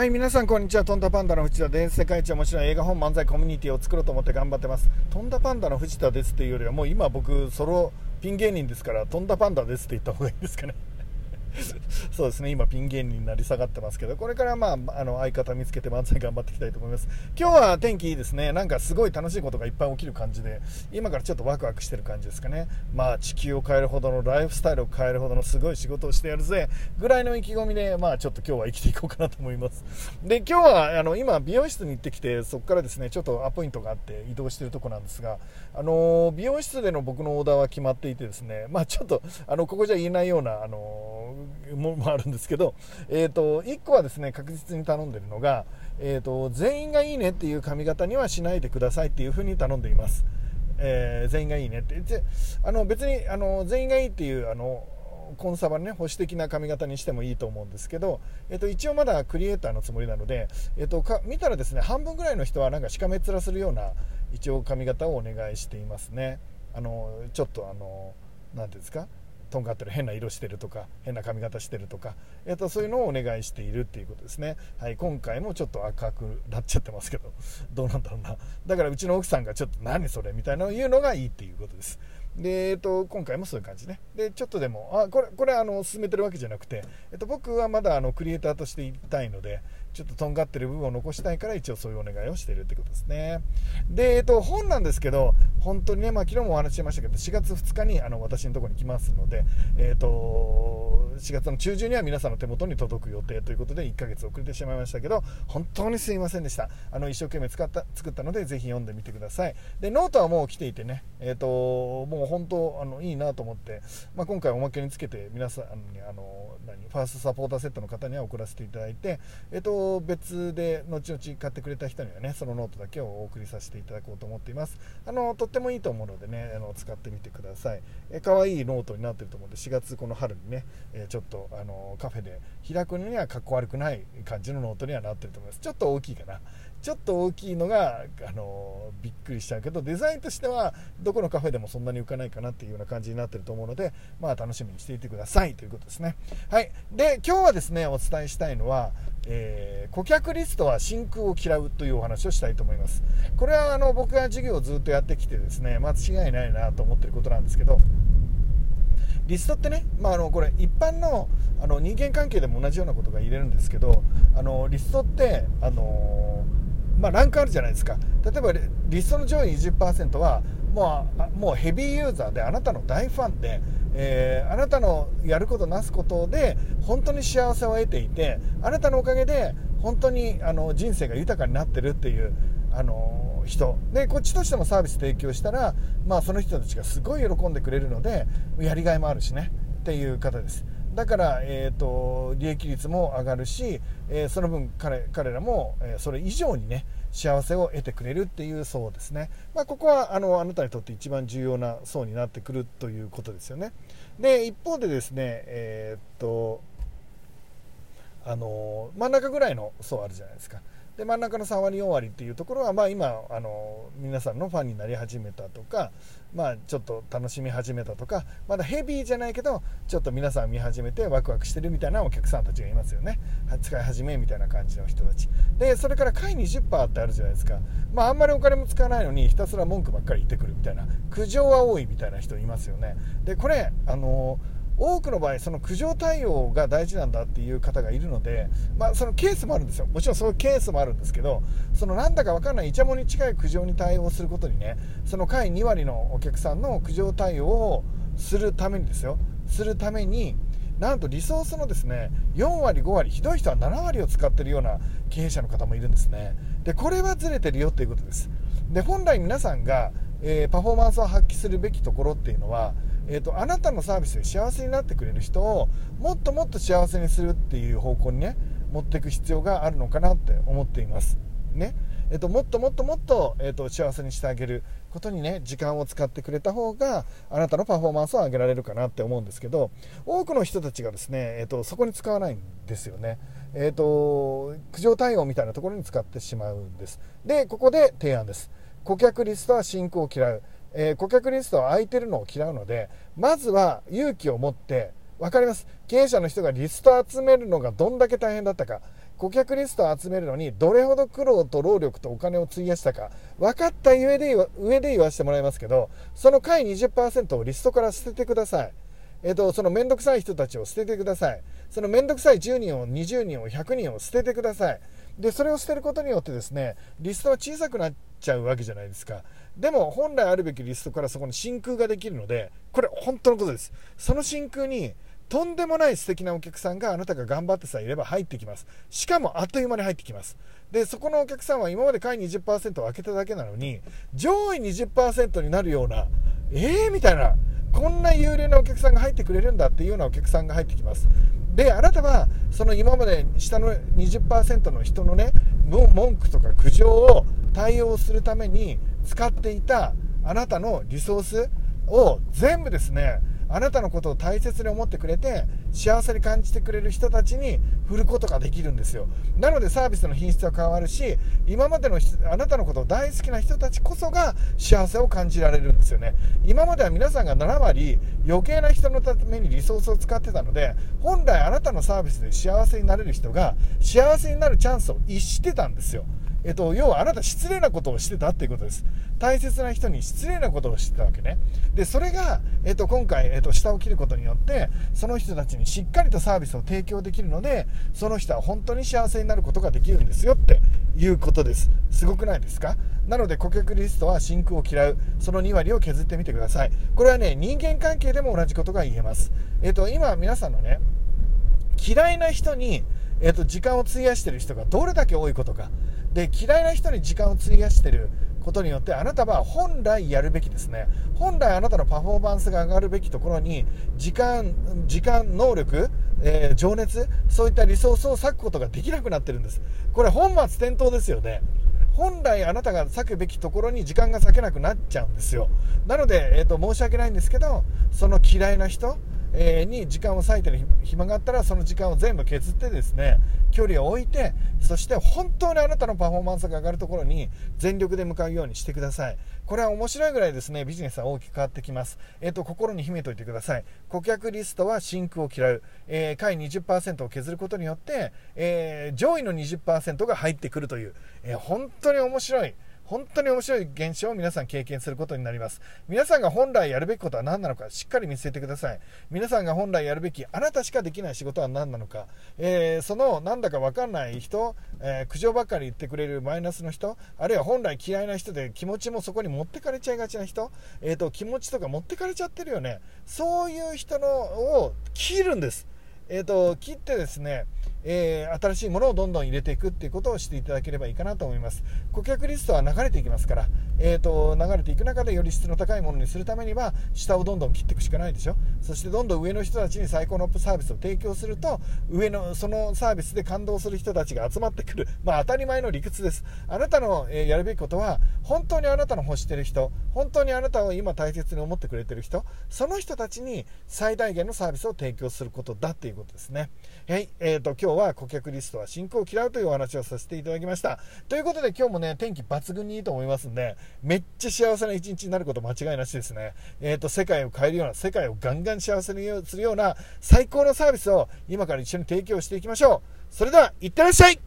はい、皆さんこんにちは。とんだパンダの藤田です。世界一面白い映画本漫才コミュニティを作ろうと思って頑張ってます。とんだパンダの藤田ですというよりは、もう今僕、ソロピン芸人ですから、とんだパンダですって言った方がいいですかね。そうですね、今ピン芸人になり下がってますけど、これからまあ、あの、相方見つけて漫才頑張っていきたいと思います。今日は天気いいですね。なんかすごい楽しいことがいっぱい起きる感じで、今からちょっとワクワクしてる感じですかね。まあ、地球を変えるほどの、ライフスタイルを変えるほどのすごい仕事をしてやるぜ、ぐらいの意気込みで、まあ、ちょっと今日は生きていこうかなと思います。で、今日は、あの、今、美容室に行ってきて、そこからですね、ちょっとアポイントがあって移動してるとこなんですが、あの、美容室での僕のオーダーは決まっていてですね、まあ、ちょっと、あの、ここじゃ言えないような、あの、もあるんですけど、えーと、1個はですね確実に頼んでるのが、えーと、全員がいいねっていう髪型にはしないでくださいっていうふうに頼んでいます、えー、全員がいいねって。あの別にあの全員がいいっていうあのコンサバね保守的な髪型にしてもいいと思うんですけど、えっと、一応まだクリエイターのつもりなので、えっと、か見たらですね半分ぐらいの人はなんかしかめっ面するような一応髪型をお願いしていますね。あのちょっとあの何ていうんですか？とんがってる変な色してるとか変な髪型してるとか、えー、とそういうのをお願いしているっていうことですね、はい、今回もちょっと赤くなっちゃってますけど どうなんだろうな。だからうちの奥さんがちょっと何それみたいなのを言うのがいいっていうことです。で、えっと、今回もそういう感じね。で、ちょっとでも、あ、これ、これ、あの、進めてるわけじゃなくて、えっと、僕はまだ、あの、クリエイターとしていたいので、ちょっととんがってる部分を残したいから、一応そういうお願いをしているってことですね。で、えっと、本なんですけど、本当にね、まあ、昨日もお話ししましたけど、4月2日に、あの、私のところに来ますので、えっと、4月の中旬には皆さんの手元に届く予定ということで、1ヶ月遅れてしまいましたけど、本当にすいませんでした。あの、一生懸命使った、作ったので、ぜひ読んでみてください。で、ノートはもう来ていてね、えっと、もう本当、あの、いいなと思って、まあ、今回おまけにつけて皆さんにあの何ファーストサポーターセットの方には送らせていただいて、えっと、別で後々買ってくれた人にはねそのノートだけをお送りさせていただこうと思っています。あのとってもいいと思うのでねあの使ってみてください。え可愛いノートになってると思うんで4月この春にね、えちょっとあのカフェで開くのにはかっこ悪くない感じのノートにはなってると思います。ちょっと大きいかな。ちょっと大きいのが、あのびっくりしちゃうけどデザインとしてはどこのカフェでもそんなに浮かないかなっていうような感じになってると思うので、まあ、楽しみにしていてくださいということですね。はい、で今日はですねお伝えしたいのは、えー、顧客リストは真空を嫌うというお話をしたいと思います。これはあの僕が授業をずっとやってきてですね間違いないなと思ってることなんですけどリストってね、まあ、あのこれ一般のあの人間関係でも同じようなことが言えるんですけどあのリストってあのーまあ、ランクあるじゃないですか。例えばリストの上位20%はもうもうヘビーユーザーであなたの大ファンで、えー、あなたのやることなすことで本当に幸せを得ていてあなたのおかげで本当にあの人生が豊かになってるっていうあの人。でこっちとしてもサービス提供したら、まあ、その人たちがすごい喜んでくれるのでやりがいもあるしねっていう方です。だから、えーと、利益率も上がるし、えー、その分彼彼らも、えー、それ以上にね幸せを得てくれるっていう層ですね、まあ、ここはあのあなたにとって一番重要な層になってくるということですよね。で一方でですねえー、っとあの真ん中ぐらいの層あるじゃないですか。で真ん中の3割4割っていうところは、まあ、今あの皆さんのファンになり始めたとか、まあ、ちょっと楽しみ始めたとかまだヘビーじゃないけどちょっと皆さん見始めてワクワクしてるみたいなお客さんたちがいますよね。使い始めみたいな感じの人たち。でそれから下位20%ってあるじゃないですか、まあ、あんまりお金も使わないのにひたすら文句ばっかり言ってくるみたいな苦情は多いみたいな人いますよね。でこれあのー多くの場合その苦情対応が大事なんだっていう方がいるので、まあ、そのケースもあるんですよ。もちろんそういうケースもあるんですけどそのなんだか分かんないイチャモンに近い苦情に対応することにねその下位2割のお客さんの苦情対応をするためにですよ。するためになんとリソースのですね4割5割ひどい人は7割を使ってるような経営者の方もいるんですね。でこれはずれてるよということです。で本来皆さんが、えー、パフォーマンスを発揮するべきところっていうのはえーと、あなたのサービスで幸せになってくれる人をもっともっと幸せにするっていう方向にね持っていく必要があるのかなって思っています。ねえーと、もっともっともっと,、えーと、幸せにしてあげることにね時間を使ってくれた方があなたのパフォーマンスを上げられるかなって思うんですけど多くの人たちがですね、えー、とそこに使わないんですよね。えー、と苦情対応みたいなところに使ってしまうんです。でここで提案です。顧客リストは進行を嫌う。えー、顧客リストは空いてるのを嫌うのでまずは勇気を持って分かります経営者の人がリスト集めるのがどんだけ大変だったか顧客リストを集めるのにどれほど苦労と労力とお金を費やしたか分かった上で上で言わせてもらいますけどその回20%をリストから捨ててください。えっと、その面倒くさい人たちを捨ててください。その面倒くさい10人を、20人を、100人を捨ててください。で、それを捨てることによってですね、リストは小さくなっちゃうわけじゃないですか。でも、本来あるべきリストからそこに真空ができるので、これ本当のことです。その真空に、とんでもない素敵なお客さんがあなたが頑張ってさえいれば入ってきます。しかもあっという間に入ってきます。で、そこのお客さんは今まで下位20%を開けただけなのに、上位20%になるような、えー？みたいな、こんな有料なお客さんが入ってくれるんだっていうようなお客さんが入ってきます。で、あなたは、その今まで下の20%の人のね、文句とか苦情を対応するために使っていたあなたのリソースを全部ですね、あなたのことを大切に思ってくれて幸せに感じてくれる人たちに振ることができるんですよ。なのでサービスの品質は変わるし今までのあなたのことを大好きな人たちこそが幸せを感じられるんですよね。今までは皆さんが7割余計な人のためにリソースを使ってたので本来あなたのサービスで幸せになれる人が幸せになるチャンスを逸してたんですよ。えっと、要はあなた失礼なことをしてたっていうことです。大切な人に失礼なことをしてたわけね。で、それが、えっと、今回、えっと、下を切ることによって、その人たちにしっかりとサービスを提供できるので、その人は本当に幸せになることができるんですよっていうことです。すごくないですか？なので、顧客リストは真空を嫌う。その2割を削ってみてください。これはね、人間関係でも同じことが言えます。えっと、今、皆さんのね、嫌いな人に、えっと、時間を費やしてる人がどれだけ多いことか。で嫌いな人に時間を費やしてることによってあなたは本来やるべきですね。本来あなたのパフォーマンスが上がるべきところに時間時間能力、えー、情熱そういったリソースを割くことができなくなってるんです。これ本末転倒ですよね。本来あなたが割くべきところに時間が割けなくなっちゃうんですよ。なので、えーと申し訳ないんですけどその嫌いな人えに時間を割いてる暇があったらその時間を全部削ってですね距離を置いてそして本当にあなたのパフォーマンスが上がるところに全力で向かうようにしてください。これは面白いぐらいですねビジネスは大きく変わってきます、えーと、心に秘めておいてください。顧客リストは真空を嫌う、えー、下位20%を削ることによって、えー、上位の20%が入ってくるという、えー、本当に面白い。本当に面白い現象を皆さん経験することになります。皆さんが本来やるべきことは何なのか、しっかり見据えてください。皆さんが本来やるべき、あなたしかできない仕事は何なのか、えー、そのなんだかわかんない人、えー、苦情ばっかり言ってくれるマイナスの人、あるいは本来嫌いな人で気持ちもそこに持ってかれちゃいがちな人、えーと、気持ちとか持ってかれちゃってるよね。そういう人のを切るんです。えーと切ってですね、えー、新しいものをどんどん入れていくっていうことをしていただければいいかなと思います。顧客リストは流れていきますから、えーと、流れていく中でより質の高いものにするためには下をどんどん切っていくしかないでしょ。そしてどんどん上の人たちに最高のサービスを提供すると上のそのサービスで感動する人たちが集まってくる、まあ、当たり前の理屈です。あなたの、えー、やるべきことは本当にあなたの欲してる人本当にあなたを今大切に思ってくれてる人その人たちに最大限のサービスを提供することだっていうことですね。はい、えーと、今日は顧客リストは進行を嫌うというお話をさせていただきました。ということで今日もね、天気抜群にいいと思いますんで、めっちゃ幸せな一日になること間違いなしですね。えっ、ー、と、世界を変えるような、世界をガンガン幸せにするような最高のサービスを今から一緒に提供していきましょう。それでは、いってらっしゃい